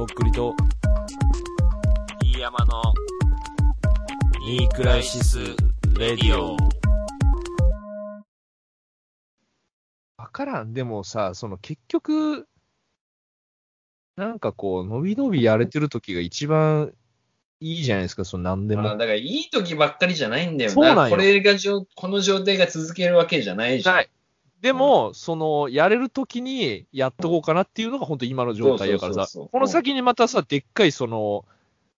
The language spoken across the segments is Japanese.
とっくりと、飯山の、ニークライシス・レディオ。わからん。でもさ、その結局、なんかこう、伸び伸びやれてる時が一番いいじゃないですか、その何でも。まあ、だからいい時ばっかりじゃないんだよな。そうなんよこれがじょ、この状態が続けるわけじゃないじゃん。ない。でも、その、やれるときにやっとこうかなっていうのが本当今の状態やからさこの先にまたさ、でっかいその、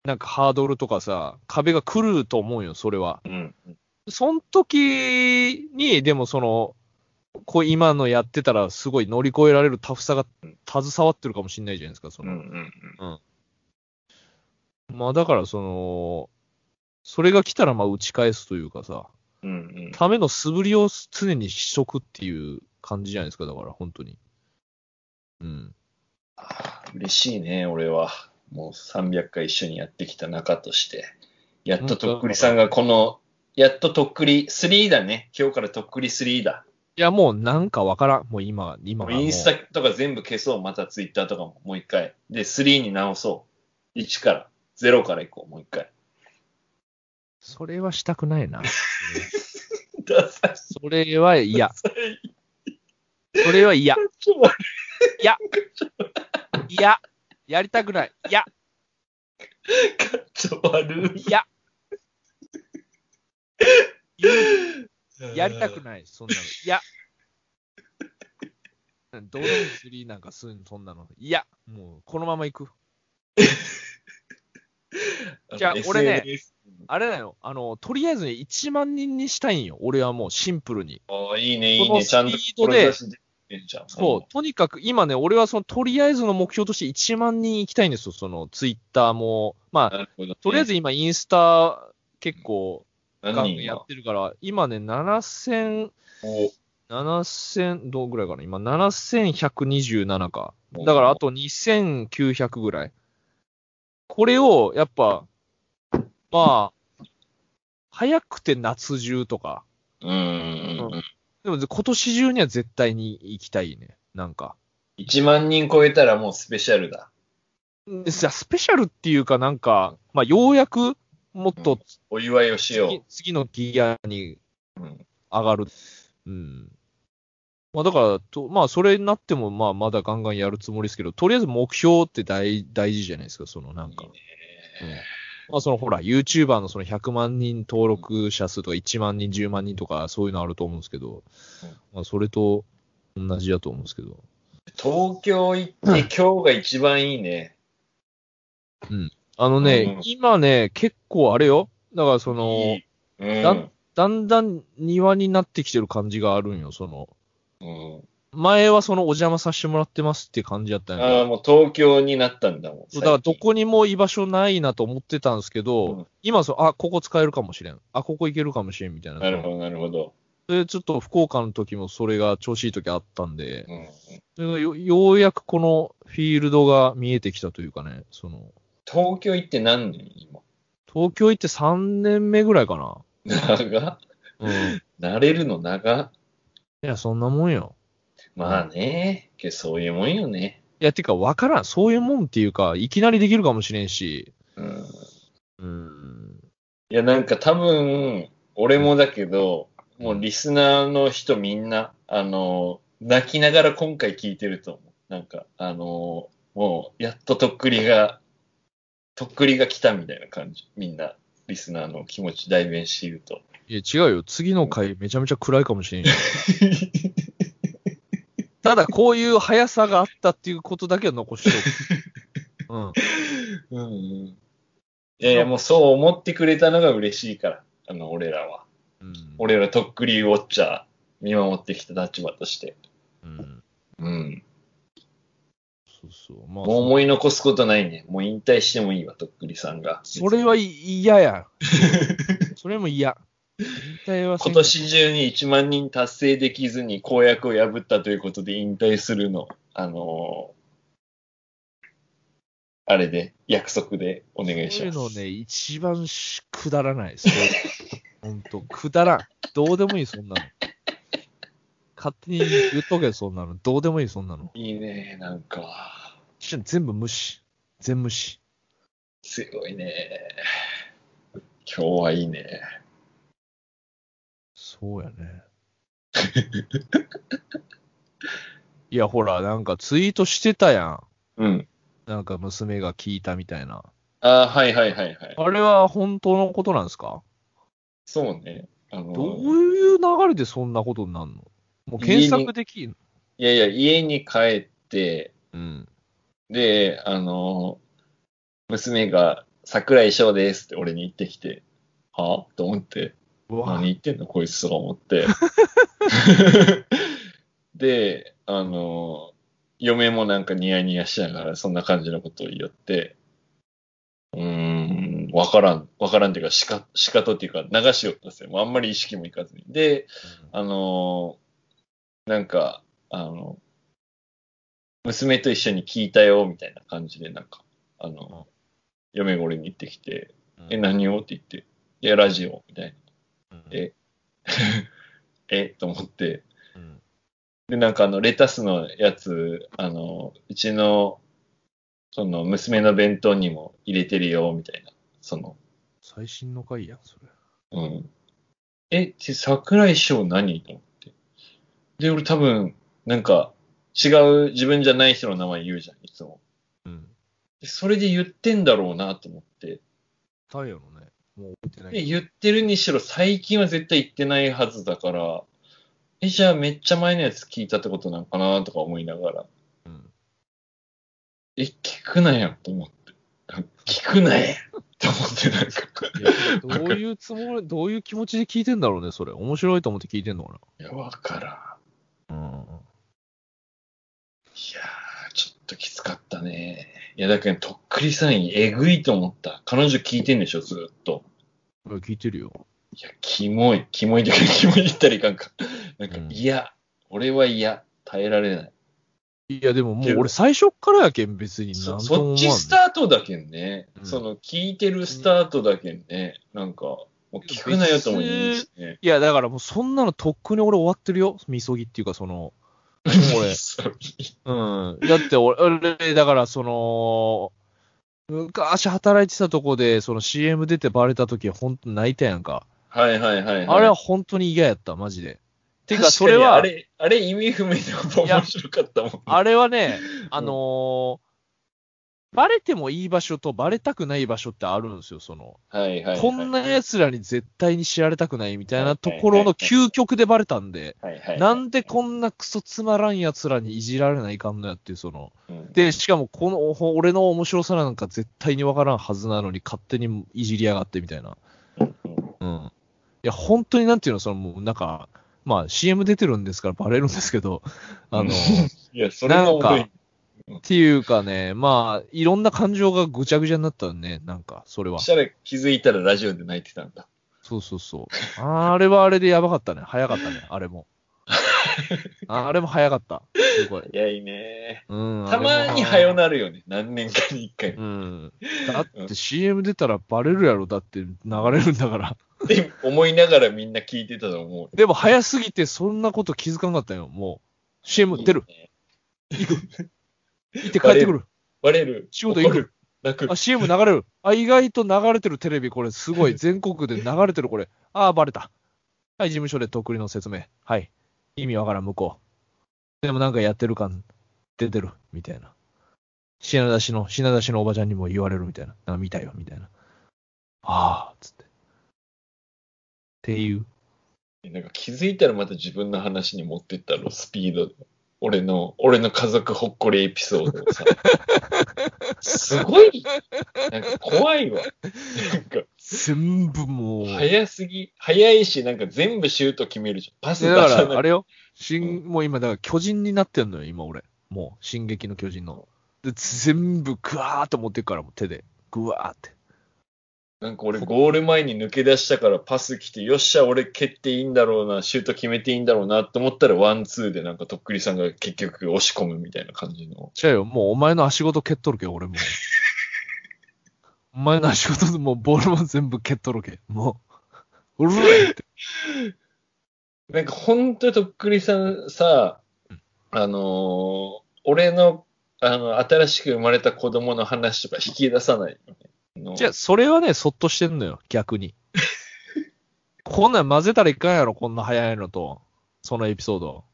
なんかハードルとかさ、壁が来ると思うよ、それは。うん。その時に、でもその、こう今のやってたらすごい乗り越えられるタフさが携わってるかもしれないじゃないですか、そうんうの。んまあだからその、それが来たらまあ打ち返すというかさ、うん。うんうん。ための素振りを常にしとくっていう感じじゃないですか、だから本当に。うん。嬉しいね、俺は。もう300回一緒にやってきた仲として。やっととっくりさんがこの、やっととっくり3だね。今日からとっくり3だ。いやもうなんかわからん。もう今、今インスタとか全部消そう。またツイッターとかももう一回。で、3に直そう。1から。0からいこう。もう一回。それはしたくないな。ダサい。それは嫌。それは嫌。ちょっと待嫌。やりたくない。嫌。ってちょ悪い。嫌。やりたくない。そんなの。嫌。どうでもスリーなんかするの、そんなの。いや、もう、このまま行く。じゃあ俺ねあれだよ。あの、とりあえずね、1万人にしたいんよ。俺はもうシンプルに。ああ、いいね、いいね。ちゃんとスピードで。そう、とにかく今ね、俺はその、とりあえずの目標として1万人行きたいんですよ。その、ツイッターも。まあ、ね。とりあえず今、インスタ結構、ガンやってるから、今ね、7000、お7000、どうぐらいかな今、7127か。だから、あと2900ぐらい。これを、やっぱ、まあ、早くて夏中とか。うんうんうん。でも、今年中には絶対に行きたいね。なんか。1万人超えたらもうスペシャルだ。スペシャルっていうかなんか、まあ、ようやくもっとお祝いをしよ次次のギアにう。うん上がる。うん。まあだから、とまあそれになってもまあまだガンガンやるつもりですけど、とりあえず目標って大大事じゃないですか、そのなんか。いいねまあそのほら、YouTuber のその100万人登録者数とか1万人、10万人とかそういうのあると思うんですけど、うんまあそれと同じだと思うんですけど。東京行って今日が一番いいね。あのね、うん今ね、結構あれよ。だからその、うん。だだんだん庭になってきてる感じがあるんよ、その。うん前はそのお邪魔させてもらってますって感じだったんああ、もう東京になったんだもん。だからどこにも居場所ないなと思ってたんですけど、うん今そう、あ、ここ使えるかもしれん。あ、ここ行けるかもしれんみたいな。なるほど、なるほど。それちょっと福岡の時もそれが調子いい時あったんで、うんそれがよようやくこのフィールドが見えてきたというかね、その、東京行って何年今？東京行って3年目ぐらいかな。長うん。い慣れるの長や、そんなもんよ。まあね。けどそういうもんよね。いや、てかわからん。そういうもんっていうか、いきなりできるかもしれんし、うん。うん。いや、なんか多分、俺もだけど、もうリスナーの人みんな、あの、泣きながら今回聞いてると思う。なんか、あの、もう、やっととっくりが、とっくりが来たみたいな感じ。みんな、リスナーの気持ち代弁していると。いや、違うよ。次の回めちゃめちゃ暗いかもしれんし。ただ、こういう速さがあったっていうことだけは残しておく。うん。うんうん。いやいや、もうそう思ってくれたのが嬉しいから。あの、俺らは。うん、俺らとっくりウォッチャー、見守ってきた立場として。うん。うん。そうそう。まあ、もう思い残すことないね。もう引退してもいいわ、とっくりさんが。それは嫌や。それも嫌。引退はせん今年中に1万人達成できずに公約を破ったということで引退するの。あのーあれで、約束でお願いします。そういうのね、一番しくだらない。そうほんと、くだらん。どうでもいい、そんなの。勝手に言っとけ、そんなの。どうでもいい、そんなの。いいね、なんか。全部無視。全無視。強いね。今日はいいね。そうやね。いや、ほら、なんかツイートしてたやん。うん。なんか娘が聞いたみたいな。ああ、はいはいはいはい。あれは本当のことなんですか？そうね。あのどういう流れでそんなことになるの？もう検索できんの？いやいや、家に帰って、うん。で、あの、娘が、桜井翔ですって俺に言ってきて、は？と思って、何言ってんのこいつとか思って。で、あの、嫁もなんかニヤニヤしながらそんな感じのことを言って、うーん、わからん、わからんっていうか、しか、しかとっていうか、流しよったんですよ。あんまり意識もいかずに。で、あのなんか、あの、娘と一緒に聞いたよ、みたいな感じで、なんか、あの、嫁が俺に言ってきて、え、何を？って言って、いや、ラジオ、みたいな。うんえ えと思って、うんで、なんかあの、レタスのやつ、あの、うちの、その、娘の弁当にも入れてるよ、みたいな。その、最新の回やん、それ。うん。え、ち桜井翔何？と思って。で、俺多分、なんか、違う自分じゃない人の名前言うじゃん、いつも。うん。でそれで言ってんだろうなと思って。タイヤのね、もう覚えてないで、言ってるにしろ最近は絶対言ってないはずだから、え、じゃあめっちゃ前のやつ聞いたってことなのかなとか思いながら、うん。え、聞くなよと思って。聞くなよと思ってなんか。どういうつもり、どういう気持ちで聞いてんだろうね、それ。面白いと思って聞いてんのかいや、わからん。な。うん。いやー、ときつかったね。いや、だけど、とっくりさんえぐいと思った。彼女聞いてんでしょ、ずっと。聞いてるよ。いや、キモい。キモいとか、キモい言ったらいかんか。なんかう、ん嫌、俺は嫌。耐えられない。いや、でももう俺最初っからやけん、別にそ。そっちスタートだけんね。うんその、聞いてるスタートだけんね。なんか、もう聞くなよとも言うしね。いや、だからもうそんなのとっくに俺終わってるよ。みそぎっていうか、その、俺 そううん。だって俺、俺だからその、昔働いてたとこで、その CM 出てバレた時は本当泣いたやんか。はいはいはい、はい。あれは本当に嫌やった、マジで。てか、確それは、あれ、あれ意味不明で面白かったもん。あれはね、あのーバレてもいい場所とバレたくない場所ってあるんですよ、その。はいはいはい。こんな奴らに絶対に知られたくないみたいなところの究極でバレたんで、はいはいはい、なんでこんなクソつまらん奴らにいじられないかんのやっていう、その。うんで、しかもこの、ほ俺の面白さなんか絶対にわからんはずなのに勝手にいじりやがってみたいな。うんうん。いや、本当になんていうの、そのもうなんか、まあ CM 出てるんですからバレるんですけど、あの、いや、それが重い。っていうかね、まあ、いろんな感情がぐちゃぐちゃになったよね、なんか、それはそ。したら気づいたらラジオで泣いてたんだ。そうそうそう。あれはあれでやばかったね。早かったね、あれも。あれも早かった。すごい。いや、いいね。うん。たまに早なるよね。何年かに一回。うん。だって CM 出たらバレるやろ、だって流れるんだから。って思いながらみんな聞いてたと思う。でも早すぎてそんなこと気づかなかったよ、もう。CM 出る。いいね。行く。行って帰ってくる。バレる。仕事行く。泣くあ、。CM 流れる。あ、意外と流れてるテレビ、これすごい。全国で流れてる、これ。あー、バレた。はい、事務所でとっくりの説明。はい。意味わからん、向こう。でもなんかやってる感出てる、みたいな。品出しの、品出しのおばちゃんにも言われるみたいな。なんか見たよ、みたいな。あー、つって。っていう。なんか気づいたらまた自分の話に持ってったろ、スピードで。俺の、俺の家族ほっこりエピソードをさ。すごい、なんか怖いわ。なんか、全部もう。早すぎ、早いし、なんか全部シュート決めるじゃん。パス出でだから、さない。あれよ。新、もう今、だから巨人になってんのよ、今俺。もう、進撃の巨人の。で、全部グワーって持ってくから、もう手で。グワーって。なんか俺ゴール前に抜け出したからパス来て、よっしゃ、俺蹴っていいんだろうな、シュート決めていいんだろうなって思ったらワンツーでなんかとっくりさんが結局押し込むみたいな感じの。違うよ、もうお前の足ごと蹴っとるけ、俺もう。お前の足ごとでもうボールも全部蹴っとるけ。もう。うるえって。なんか本当にとっくりさんさ、あのー俺のあの、新しく生まれた子供の話とか引き出さないよね。のじゃあ、それはね、そっとしてんのよ、逆に。こんなん混ぜたらいかんやろ、こんな早いのと。そのエピソード。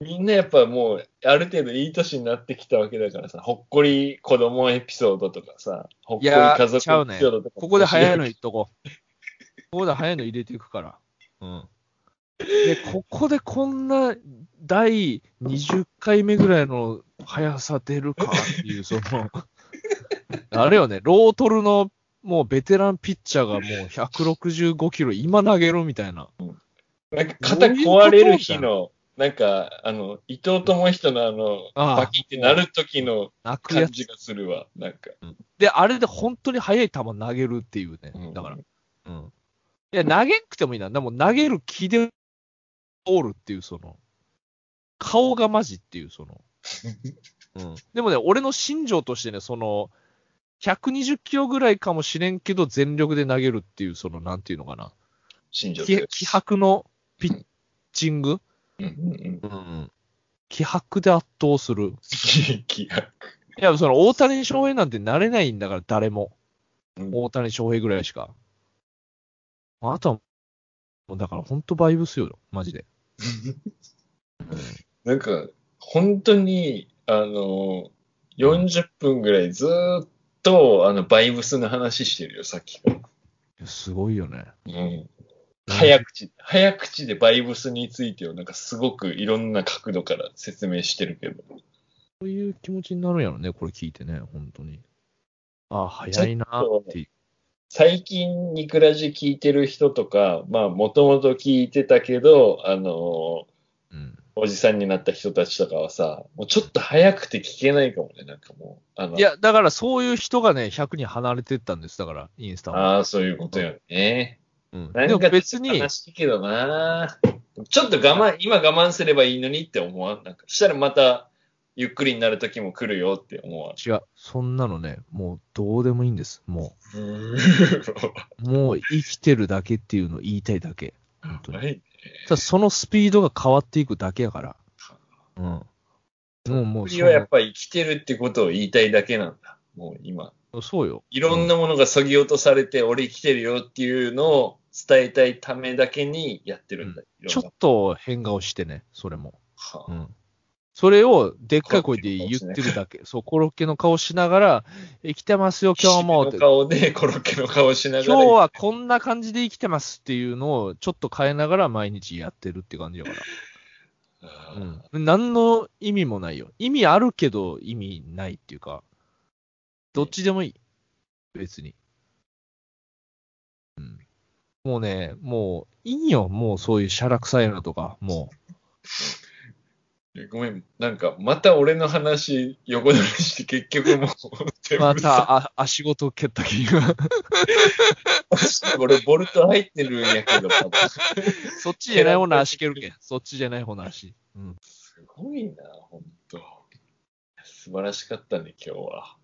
みんなやっぱもう、ある程度いい年になってきたわけだからさ、ほっこり子供エピソードとかさ、ほっこり家族エピソードとか。ここで早いの言っとこう。ここで早いの入れていくから。うん。で、ここでこんな第20回目ぐらいの速さ出るかっていう、その、あれよね、ロートルのもうベテランピッチャーがもう165キロ今投げろみたいな。なんか肩壊れる日の、なんか、あの、伊藤智人のあの、バキってなる時の。感じがするわ。なんか。で、あれで本当に速い球投げるっていうね。だから。うん。いや、投げんくてもいいな。でも投げる気でおるっていう、その、顔がマジっていう、その。うん。でもね、俺の心情としてね、その、120キロぐらいかもしれんけど、全力で投げるっていう、その、なんていうのかな。新庄気気迫のピッチング？うんうんうん。うん。気迫で圧倒する。気迫。いや、その、大谷翔平なんてなれないんだから、誰も。うん大谷翔平ぐらいしか。あとは、もうだから本当バイブスよ、マジで。なんか、本当に、あの、40分ぐらいずーっと、あの、バイブスの話してるよ、さっきから。すごいよね。うん。早口、早口でバイブスについてをなんかすごくいろんな角度から説明してるけど。そういう気持ちになるんやろね、これ聞いてね、本当に。ああ、早いなっていう。最近ニクラジ聞いてる人とか、まあもともと聞いてたけど、あのうん。おじさんになった人たちとかはさ、もうちょっと早くて聞けないかもね、なんかもう。あのいや、だからそういう人がね、100人離れてったんです、だから、インスタは。ああ、そういうことよね。うん、なんでもか別に、悲しいけどな。ちょっと我慢、今我慢すればいいのにって思わん？なんか、したらまた、ゆっくりになる時も来るよって思わん？違う、そんなのね、もうどうでもいいんです。もう、もう生きてるだけっていうのを言いたいだけ。本当に。はい。ただそのスピードが変わっていくだけやから。うん。もう、もう次はやっぱり生きてるってことを言いたいだけなんだ。もう今。そうそうよ。いろんなものが削ぎ落とされて、俺生きてるよっていうのを伝えたいためだけにやってるんだ。いろんなちょっと変顔してね、それも。はあうん。それをでっかい声で言ってるだけ。そう、コロッケの顔しながら、生きてますよ、今日もっての。顔でコロッケの顔しながら。今日はこんな感じで生きてますっていうのをちょっと変えながら毎日やってるって感じだから。うん。何の意味もないよ。意味あるけど意味ないっていうか、どっちでもいい。別に。うん。もうね、もういいよ。もうそういうシャラ臭いのとか、もごめん、なんか、また俺の話、横取りして、結局もう、う。また、あ、足ごと蹴った気が。俺、ボルト入ってるんやけど、そっちじゃない方の足蹴るけん。そっちじゃない方の足。うん。すごいな、ほんと。素晴らしかったね、今日は。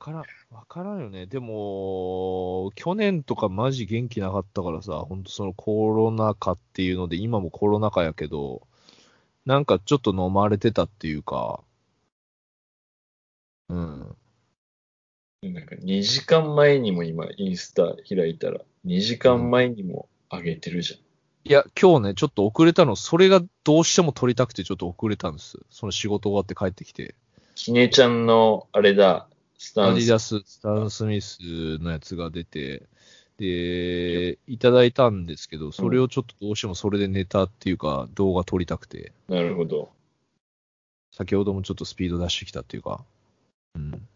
わからん、わからんよね。でも、去年とかマジ元気なかったからさ、ほんとそのコロナ禍っていうので、今もコロナ禍やけど、なんかちょっと飲まれてたっていうか、うん。なんか、2時間前にも今、インスタ開いたら、2時間前にも上げてるじゃん。いや、今日ね、ちょっと遅れたの、それがどうしても撮りたくてちょっと遅れたんです。その仕事終わって帰ってきて。きねちゃんの、あれだ、スタンス。アディダス、スタン・スミスのやつが出て、で、いただいたんですけど、それをちょっとどうしてもそれでネタっていうか、動画撮りたくて、なるほど。先ほどもちょっとスピード出してきたっていうか、うん。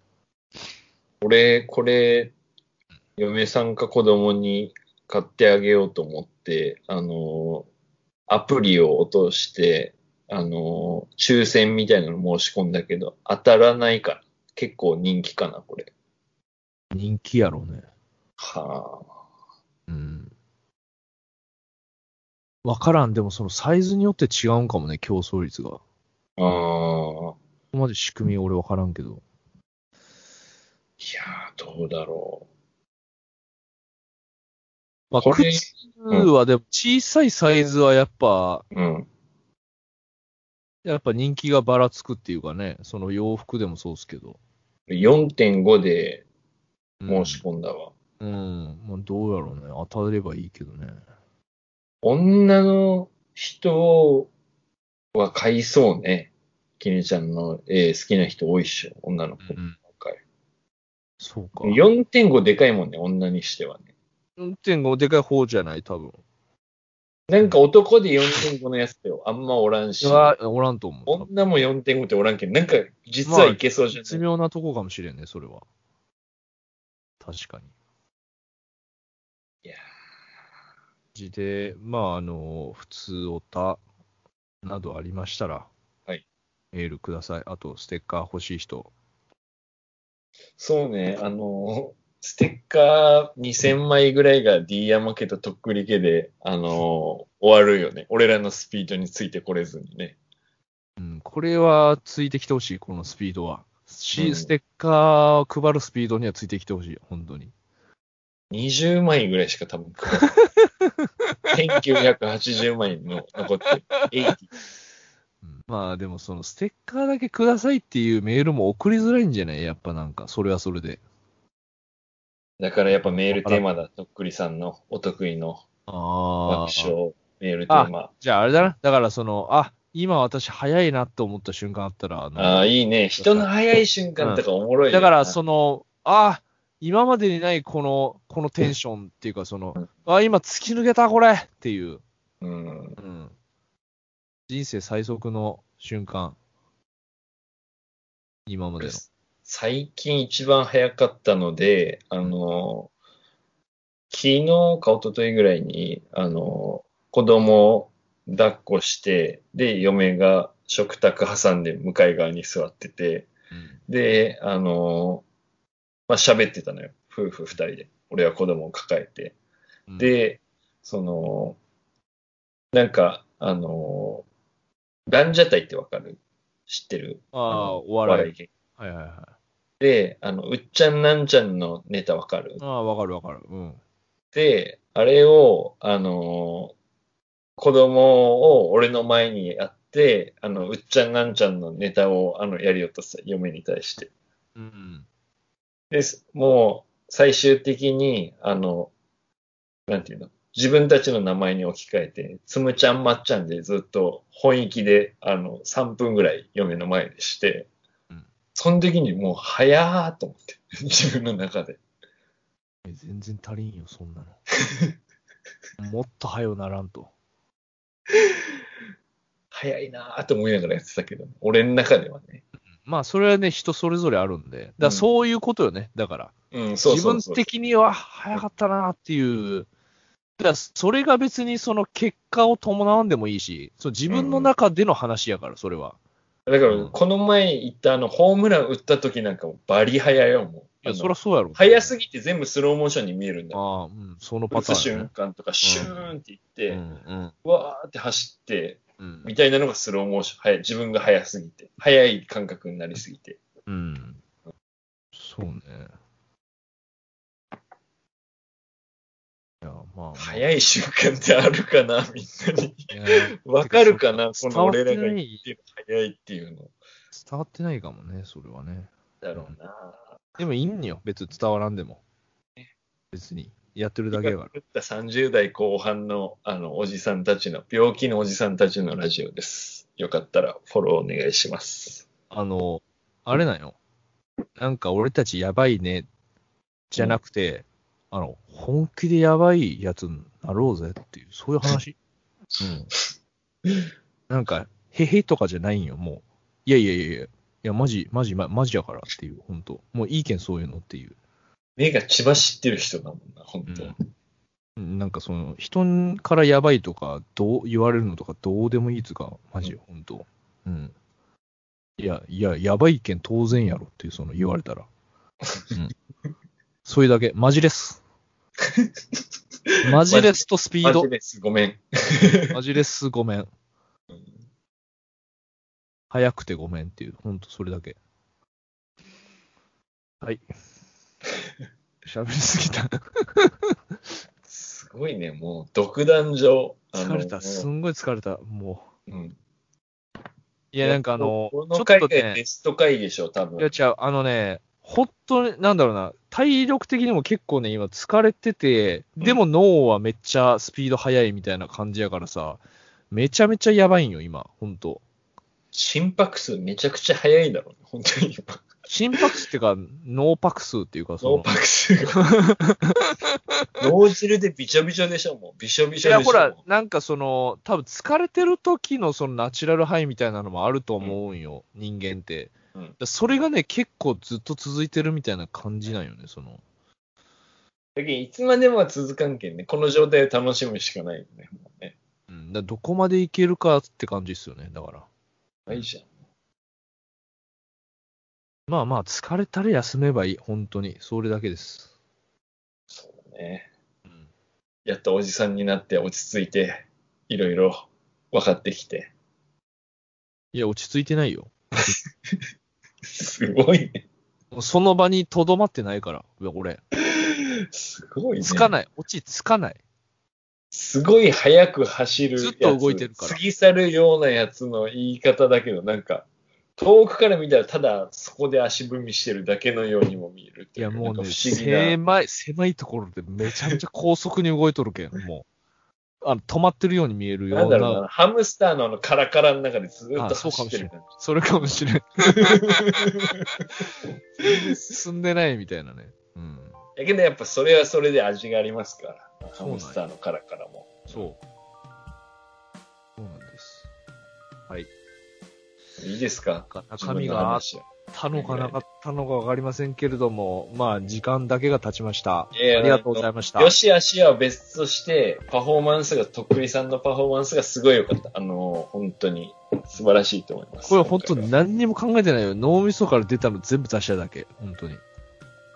俺、これ、嫁さんか子供に買ってあげようと思って、あの、アプリを落として、あの、抽選みたいなの申し込んだけど、当たらないから。結構人気かな、これ。人気やろうね。はうん。わからん、でもそのサイズによって違うんかもね、競争率が。こあ。ああ。こまで仕組み俺わからんけど。いやー、どうだろまあ、これ靴はでも小さいサイズはやっぱ、う。うん。やっぱ人気がばらつくっていうかね、その洋服でもそうですけど。4.5でうん申し込んだわ。うん。まあ、どうやろうね。当たればいいけどね。女の人は買いそうね。きねちゃんの絵好きな人多いっしょ、女の子。うん。そうか。4.5でかいもんね、女にしてはね。4.5でかい方じゃない、多分。なんか男で4.5のやつってあんまおらんし、は、おらんと思う。女も4.5っておらんけど、なんか実はいけそうじゃない、絶妙なとこかもしれんね、それは。確かに。いやじで、まあ、あの、普通おたなどありましたら、はい。メールください。あと、ステッカー欲しい人。そうね、あの、ステッカー2000枚ぐらいが D 山家ととっくり家で、あの、終わるよね。俺らのスピードについてこれずにね。うん、これはついてきてほしい、このスピードは。し、うんステッカーを配るスピードにはついてきてほしい、本当に。20枚ぐらいしか多分配ってない。1980枚の残ってる。80うんまあでもそのステッカーだけくださいっていうメールも送りづらいんじゃない？やっぱなんか、それはそれで。だからやっぱメールテーマだ、とっくりさんのお得意のあ爆笑メールテーマ。じゃああれだな。だからその、あ、今私早いなと思った瞬間あったら、あのああ、いいね。人の早い瞬間とかおもろいよなだからその、あ、今までにないこの、このテンションっていうかその、あ、今突き抜けたこれっていう、うん。うん。人生最速の瞬間。今までの。最近一番早かったので、あの、昨日か一昨日ぐらいに、あの、子供を抱っこして、で、嫁が食卓挟んで向かい側に座ってて、うんで、あの、まあ、喋ってたのよ。夫婦二人で。俺は子供を抱えて。うん、で、その、なんか、あの、ランジャタイってわかる？知ってる？ああ、のお笑い。芸はいはいはい。で、あの、うっちゃんなんちゃんのネタわかる？ああ、わかるわかる。うん。で、あれを、あの、子供を俺の前にやって、あの、うっちゃんなんちゃんのネタを、あの、やりようとした嫁に対して。うん。です。もう、最終的に、あの、なんていうの、自分たちの名前に置き換えて、つむちゃんまっちゃんでずっと本域で、あの、3分ぐらい嫁の前でして、うんその時にもう、早ーと思って、自分の中で。え全然足りんよ、そんなの。もっと早うならんと。早いなーと思いながらやってたけど、俺の中ではね。まあ、それはね、人それぞれあるんで。だそういうことよね。だから。うん、そう。自分的には早かったなっていう。だそれが別にその結果を伴わんでもいいし、そう自分の中での話やから、それは。だから、うんこの前言ったあの、ホームラン打った時なんかもバリ早よ、もう。いや、そりゃそうやろ。早すぎて全部スローモーションに見えるんだよ。ああ、うん、そのパ打つ瞬ターンね。間とか、シューンっていって、うん、うん、わーって走って、うん。みたいなのがスローモーション。早い自分が早すぎて。早い感覚になりすぎて。うん。そうね。まあ、まあ、早い瞬間ってあるかな、みんなに。わかるかな、こ伝の俺らが言ってる早いっていうの。伝わってないかもね、それはね。だろうな。でもいいんよ、別に伝わらんでも。別に。やってるだけだから。打った30代後半の、あの、おじさんたちの、病気のおじさんたちのラジオです。よかったらフォローお願いします。あの、あれなんよ。なんか俺たちやばいね、じゃなくて、あの、本気でやばいやつになろうぜっていう、そういう話？うん。なんか、へへとかじゃないんよ、もう。いやいやいやいや、いや、マジ、マジ、まマジやからっていう、本当もういいけん、そういうのっていう。目が血走ってる人だもんな、本当、うんうんなんかその、人からやばいとか、どう言われるのとか、どうでもいいっつうか、マジよ、本当うん。いや、いや、やばいけん当然やろっていう、その言われたら。うん。それだけ、マジです。マジレスとスピードマジ。です。ごめん。マジレスごめん。早くてごめんっていう、ほんとそれだけ。はい。喋りすぎた。すごいね、もう、独壇場。疲れた。すんごい疲れた。もうん。う。いや、なんかあの、こちょっの回がとねベ、スト回でしょ、多分。いや違う、あのね、本当に、なんだろうな、体力的にも結構ね、今疲れてて、でも脳はめっちゃスピード速いみたいな感じやからさ、めちゃめちゃやばいんよ、今、本当心拍数めちゃくちゃ速いだろうね、本当に今。心拍数っていうか、脳拍数っていうか、その、脳拍数が。脳汁でびちょびちょでしょ、もう。びしょびしょでしょ。いや、ほらも、なんかその、多分疲れてる時のそのナチュラルハイみたいなのもあると思うんよ、人間って。うんだそれがね、結構ずっと続いてるみたいな感じなんよね、その。だけどいつまでもは続かんけんね。この状態を楽しむしかないよね。もうねうん、だどこまでいけるかって感じですよね、だから。ないじゃん。まあまあ、疲れたら休めばいい、本当に。それだけです。そうだね。うんやっとおじさんになって落ち着いて、いろいろ分かってきて。いや、落ち着いてないよ。すごいね。その場にとどまってないから、俺。すごいね。つかない。落ち着かない。すごい速く走るやつ。ずっと動いてるから過ぎ去るようなやつの言い方だけど、なんか、遠くから見たらただそこで足踏みしてるだけのようにも見えるっていや、いうかもうね。狭い、狭いところでめちゃめちゃ高速に動いとるけん、もう。あの、止まってるように見えるようんな、なだろうな、ハムスターのあのカラカラの中でずっとあそうかもしれん走ってる感じ。それかもしれん。進んでないみたいなね。うん。だけどやっぱそれはそれで味がありますから。ハムスターのカラカラも。そう。そうなんです。はい。いいですか？中身があったのかなかったのかわかりませんけれども、まあ、時間だけが経ちました。あいやりがとうございました。よしあしは別として、パフォーマンスが、とっくりさんのパフォーマンスがすごい良かった。あの、本当に素晴らしいと思います。これ本当に今何にも考えてないよ。脳みそから出たの全部出しただけ。本当に。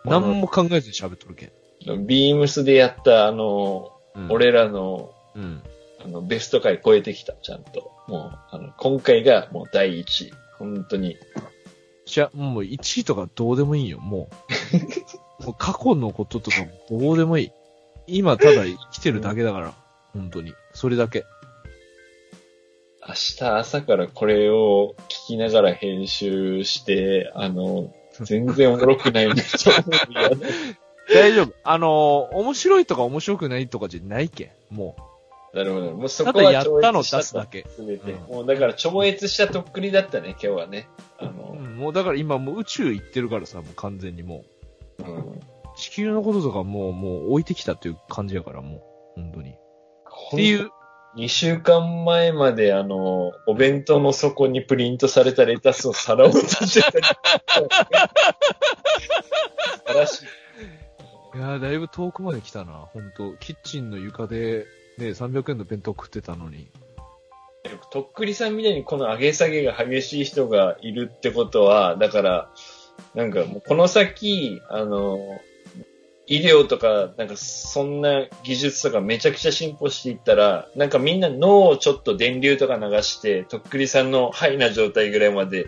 何も考えずに喋っとるけん。ビームスでやった、あの、うん、俺らの、うん。あの、ベスト回超えてきた、ちゃんと。もう、あの、今回がもう第一位。本当に。じゃ、もう1位とかどうでもいいよ、もう。もう過去のこととかどうでもいい。今ただ生きてるだけだから。本当に。それだけ。明日朝からこれを聞きながら編集して、あの、全然おもろくないんだと大丈夫。あのー面白いとか面白くないとかじゃないけん。もなるほど。もうそたこはだやったの出すだけすべて。うんもうだから超越したとっくりだったね、今日はね。あう。のう、ん、もうだから今もう宇宙行ってるからさ、もう完全にもう。うん。地球のこととかもう、もう置いてきたっていう感じやから、もう。本当に。っっていう、2週間前まであの、お弁当の底にプリントされたレタスを皿を立てたり。素晴らしい。いやーだいぶ遠くまで来たな。本当キッチンの床で、ね、300円の弁当食ってたのに。とっくりさんみたいにこの上げ下げが激しい人がいるってことは、だから、なんかもうこの先、あの、医療とか、なんかそんな技術とかめちゃくちゃ進歩していったら、なんかみんな脳をちょっと電流とか流して、とっくりさんのハイな状態ぐらいまで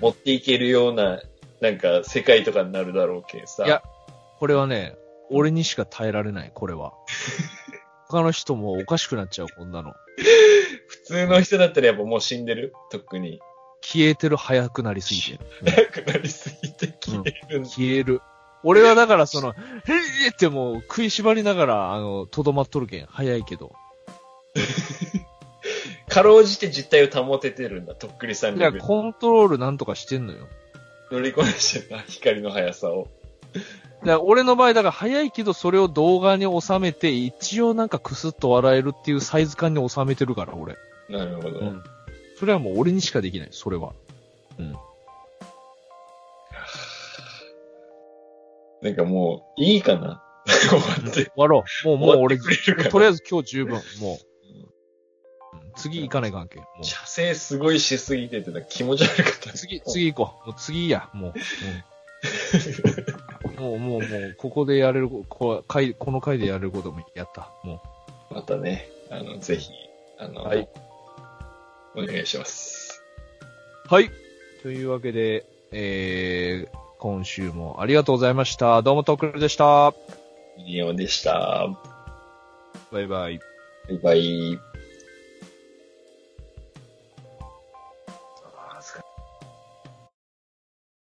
持っていけるような、なんか世界とかになるだろうけんさ。いやこれはね、俺にしか耐えられない、これは。他の人もおかしくなっちゃう、こんなの。普通の人だったらやっぱもう死んでる？とっくに。消えてる早くなりすぎて。早くなりすぎて 消えるんだ。消える。俺はだからその、へいってもう食いしばりながら、あの、とどまっとるけん。早いけど。かろうじて実態を保ててるんだ、とっくりさんいや。コントロールなんとかしてんのよ。乗りこなしてるな、光の速さを。だ俺の場合、だから早いけど、それを動画に収めて、一応なんかクスッと笑えるっていうサイズ感に収めてるから、俺。なるほど。うん。それはもう俺にしかできない、それは。うん。なんかもう、いいかな？終わって。終わろう。もう、もう俺、とりあえず今日十分、もう。うん次行かない関係。もう。射精すごいしすぎてて、気持ち悪かった。次、次行こう。もう次や、もう。うん、もう、もう、もう、ここでやれる、こ回この回でやれることもやった。もまたね、あの、ぜひ、あの、はいお願いします。う。はい。というわけで、えー、今週もありがとうございました。どうもトークルでした。ミニオンでした。バイバイ。バイバイ。